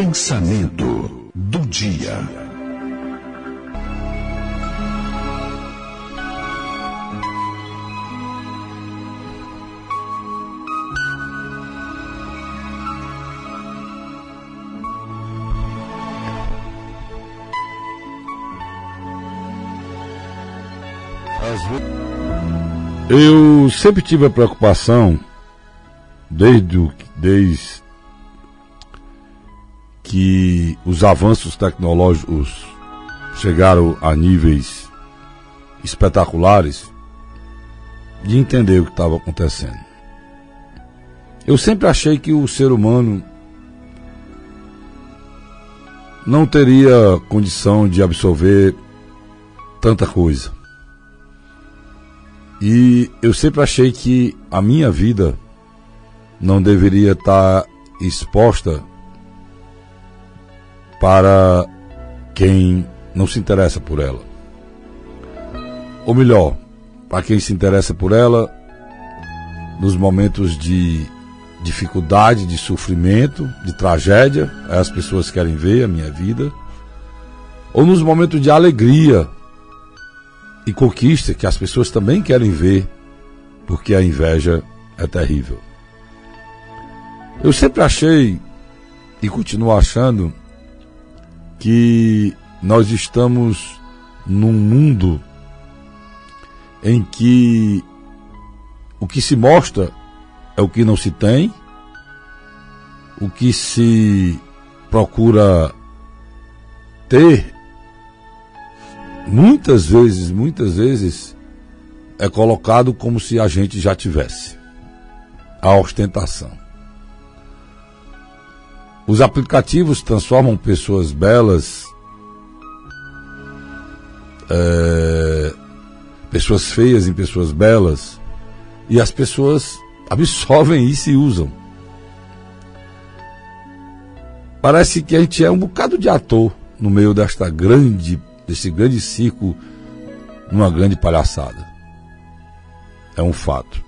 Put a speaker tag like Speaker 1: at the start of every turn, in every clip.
Speaker 1: Pensamento do dia.
Speaker 2: Eu sempre tive a preocupação, desde, desde que os avanços tecnológicos chegaram a níveis espetaculares, de entender o que estava acontecendo. Eu sempre achei que o ser humano não teria condição de absorver tanta coisa. E eu sempre achei que a minha vida não deveria estar exposta para quem não se interessa por ela. Ou melhor, para quem se interessa por ela nos momentos de dificuldade, de sofrimento, de tragédia, as pessoas querem ver a minha vida, ou nos momentos de alegria, e conquista que as pessoas também querem ver, porque a inveja é terrível. Eu sempre achei e continuo achando que nós estamos num mundo em que o que se mostra é o que não se tem, o que se procura ter muitas vezes, muitas vezes é colocado como se a gente já tivesse a ostentação. Os aplicativos transformam pessoas belas, é, pessoas feias em pessoas belas, e as pessoas absorvem isso e usam. Parece que a gente é um bocado de ator no meio desta grande desse grande circo numa grande palhaçada. É um fato.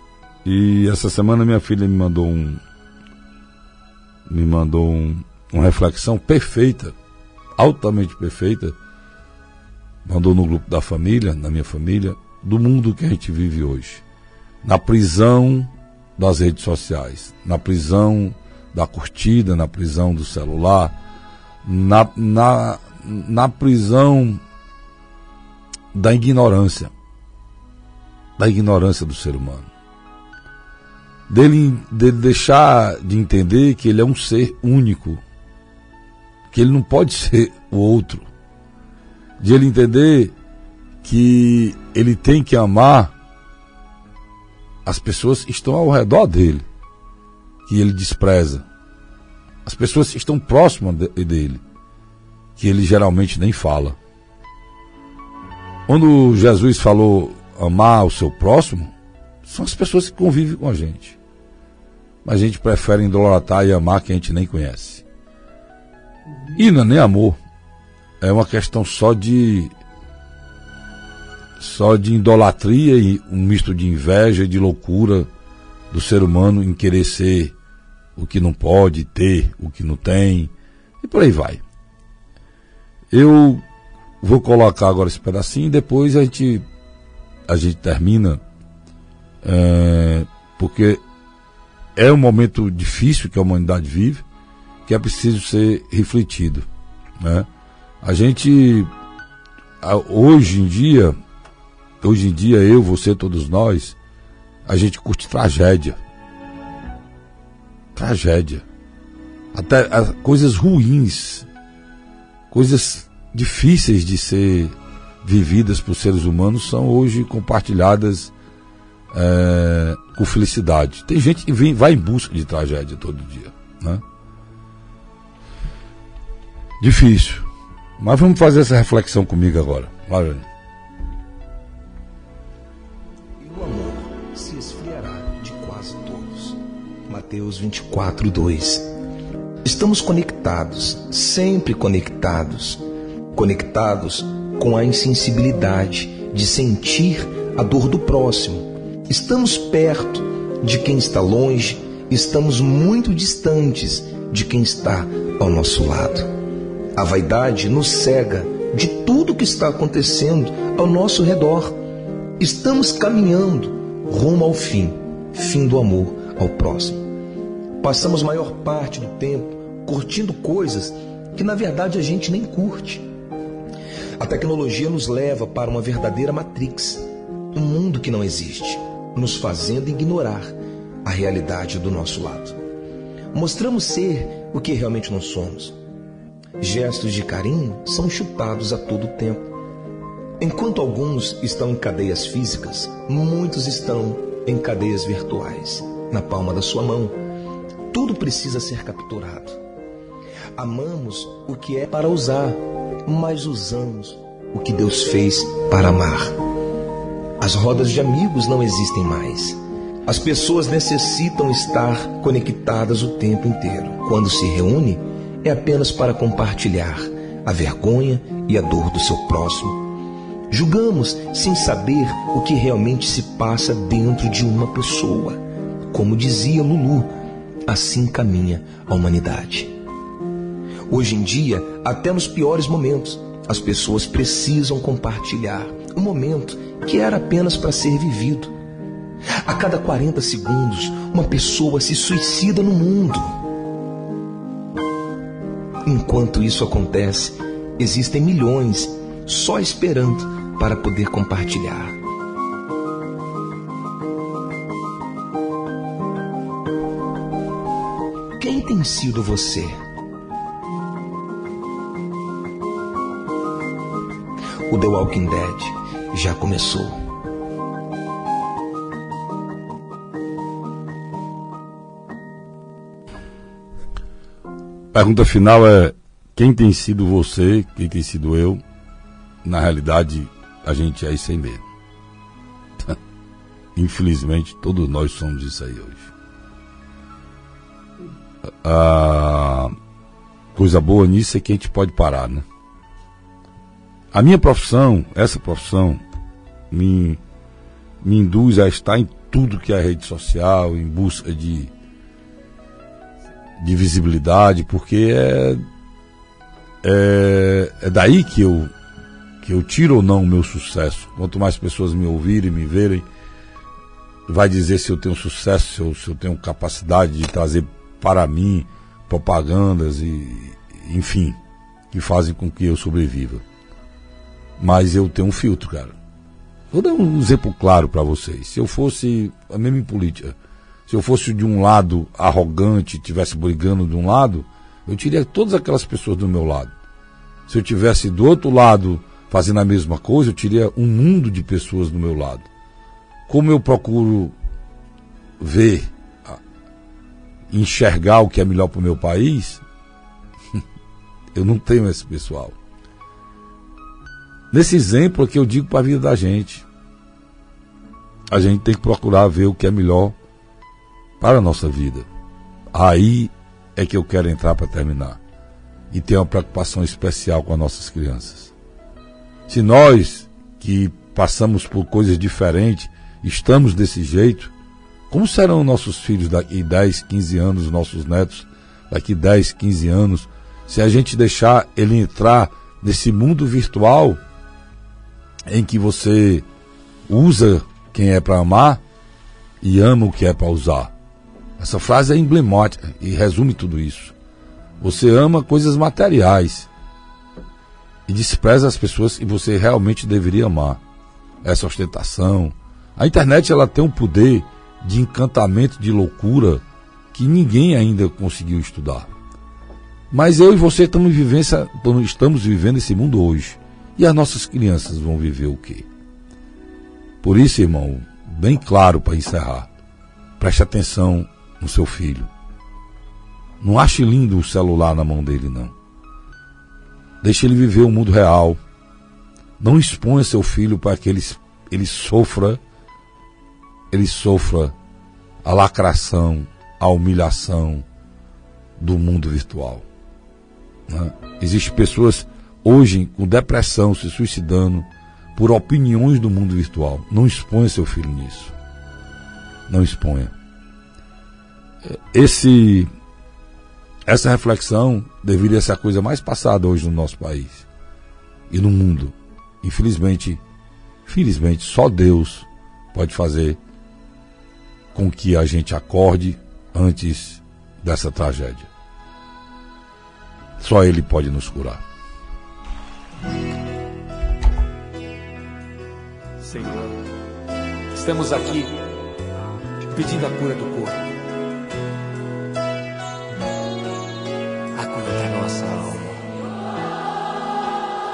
Speaker 2: E essa semana minha filha me mandou um me mandou um, uma reflexão perfeita, altamente perfeita. Mandou no grupo da família, na minha família, do mundo que a gente vive hoje. Na prisão das redes sociais, na prisão da curtida, na prisão do celular, na, na, na prisão da ignorância. Da ignorância do ser humano. Dele, dele deixar de entender que ele é um ser único. Que ele não pode ser o outro. De ele entender que ele tem que amar as pessoas que estão ao redor dele, que ele despreza. As pessoas que estão próximas dele, que ele geralmente nem fala. Quando Jesus falou amar o seu próximo, são as pessoas que convivem com a gente. Mas a gente prefere idolatrar e amar quem a gente nem conhece. E não é nem amor. É uma questão só de. só de idolatria e um misto de inveja e de loucura do ser humano em querer ser o que não pode, ter o que não tem, e por aí vai. Eu Vou colocar agora esse pedacinho e depois a gente, a gente termina, é, porque é um momento difícil que a humanidade vive, que é preciso ser refletido. Né? A gente, hoje em dia, hoje em dia, eu, você, todos nós, a gente curte tragédia. Tragédia. Até coisas ruins, coisas difíceis de ser vividas por seres humanos são hoje compartilhadas é, com felicidade. Tem gente que vem, vai em busca de tragédia todo dia. Né? Difícil. Mas vamos fazer essa reflexão comigo agora. Marlene.
Speaker 3: E o amor se esfriará de quase todos. Mateus 24, 2. Estamos conectados, sempre conectados conectados com a insensibilidade de sentir a dor do próximo. Estamos perto de quem está longe, estamos muito distantes de quem está ao nosso lado. A vaidade nos cega de tudo que está acontecendo ao nosso redor. Estamos caminhando rumo ao fim, fim do amor ao próximo. Passamos maior parte do tempo curtindo coisas que na verdade a gente nem curte. A tecnologia nos leva para uma verdadeira matrix, um mundo que não existe, nos fazendo ignorar a realidade do nosso lado. Mostramos ser o que realmente não somos. Gestos de carinho são chutados a todo tempo. Enquanto alguns estão em cadeias físicas, muitos estão em cadeias virtuais, na palma da sua mão. Tudo precisa ser capturado. Amamos o que é para usar, mas usamos o que Deus fez para amar. As rodas de amigos não existem mais. As pessoas necessitam estar conectadas o tempo inteiro. Quando se reúne, é apenas para compartilhar a vergonha e a dor do seu próximo. Julgamos sem saber o que realmente se passa dentro de uma pessoa. Como dizia Lulu, assim caminha a humanidade. Hoje em dia, até nos piores momentos, as pessoas precisam compartilhar um momento que era apenas para ser vivido a cada 40 segundos, uma pessoa se suicida no mundo. Enquanto isso acontece, existem milhões só esperando para poder compartilhar. Quem tem sido você? O The Walking Dead já começou.
Speaker 2: Pergunta final é: quem tem sido você, quem tem sido eu? Na realidade, a gente é isso aí mesmo. Infelizmente, todos nós somos isso aí hoje. A coisa boa nisso é que a gente pode parar, né? A minha profissão, essa profissão, me, me induz a estar em tudo que é rede social, em busca de de visibilidade, porque é, é, é daí que eu, que eu tiro ou não o meu sucesso. Quanto mais pessoas me ouvirem, me verem, vai dizer se eu tenho sucesso, se eu, se eu tenho capacidade de trazer para mim propagandas e, enfim, que fazem com que eu sobreviva. Mas eu tenho um filtro, cara. Vou dar um exemplo claro para vocês. Se eu fosse, a mesma em política, se eu fosse de um lado arrogante, tivesse brigando de um lado, eu teria todas aquelas pessoas do meu lado. Se eu tivesse do outro lado fazendo a mesma coisa, eu teria um mundo de pessoas do meu lado. Como eu procuro ver, enxergar o que é melhor para o meu país, eu não tenho esse pessoal. Nesse exemplo aqui eu digo para a vida da gente. A gente tem que procurar ver o que é melhor para a nossa vida. Aí é que eu quero entrar para terminar. E ter uma preocupação especial com as nossas crianças. Se nós que passamos por coisas diferentes, estamos desse jeito, como serão nossos filhos daqui 10, 15 anos, nossos netos daqui 10, 15 anos, se a gente deixar ele entrar nesse mundo virtual em que você usa quem é para amar e ama o que é para usar? Essa frase é emblemática e resume tudo isso. Você ama coisas materiais e despreza as pessoas que você realmente deveria amar. Essa ostentação. A internet ela tem um poder de encantamento, de loucura que ninguém ainda conseguiu estudar. Mas eu e você estamos, vivência, estamos vivendo esse mundo hoje. E as nossas crianças vão viver o quê? Por isso, irmão, bem claro para encerrar. Preste atenção no seu filho. Não ache lindo o celular na mão dele, não. Deixe ele viver o mundo real. Não exponha seu filho para que ele, ele sofra, ele sofra a lacração, a humilhação do mundo virtual. Né? Existem pessoas hoje com depressão, se suicidando por opiniões do mundo virtual. Não exponha seu filho nisso. Não exponha esse Essa reflexão deveria ser a coisa mais passada hoje no nosso país e no mundo. Infelizmente, felizmente, só Deus pode fazer com que a gente acorde antes dessa tragédia. Só Ele pode nos curar.
Speaker 4: Senhor, estamos aqui pedindo a cura do corpo. A cura da nossa alma.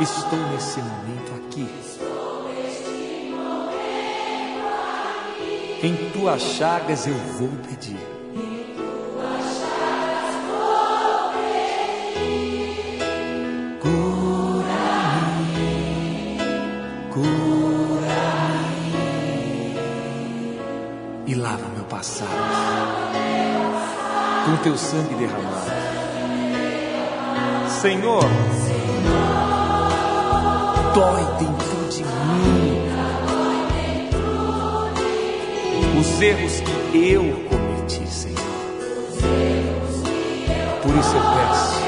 Speaker 4: Estou nesse momento aqui. Em tuas chagas eu vou pedir. Passado com teu sangue derramado. Senhor, dói dentro de mim os erros que eu cometi, Senhor. Por isso eu peço.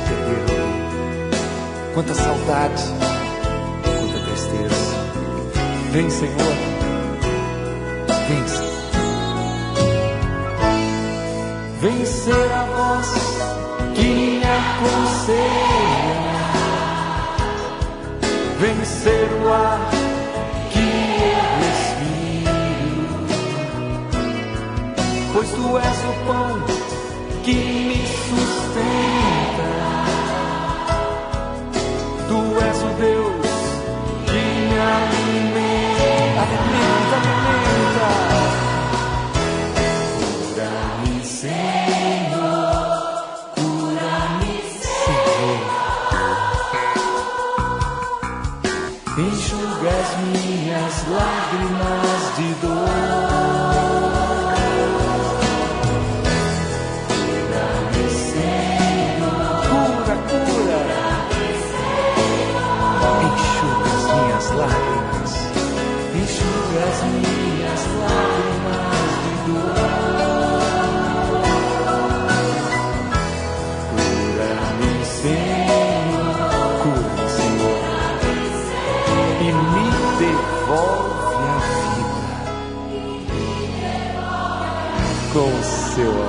Speaker 4: Perderam, quanta saudade, quanta tristeza. Vem, Senhor, vem, Senhor. Vencer a voz que me aconselha, vencer o ar Enxuga as minhas lágrimas de dor. Com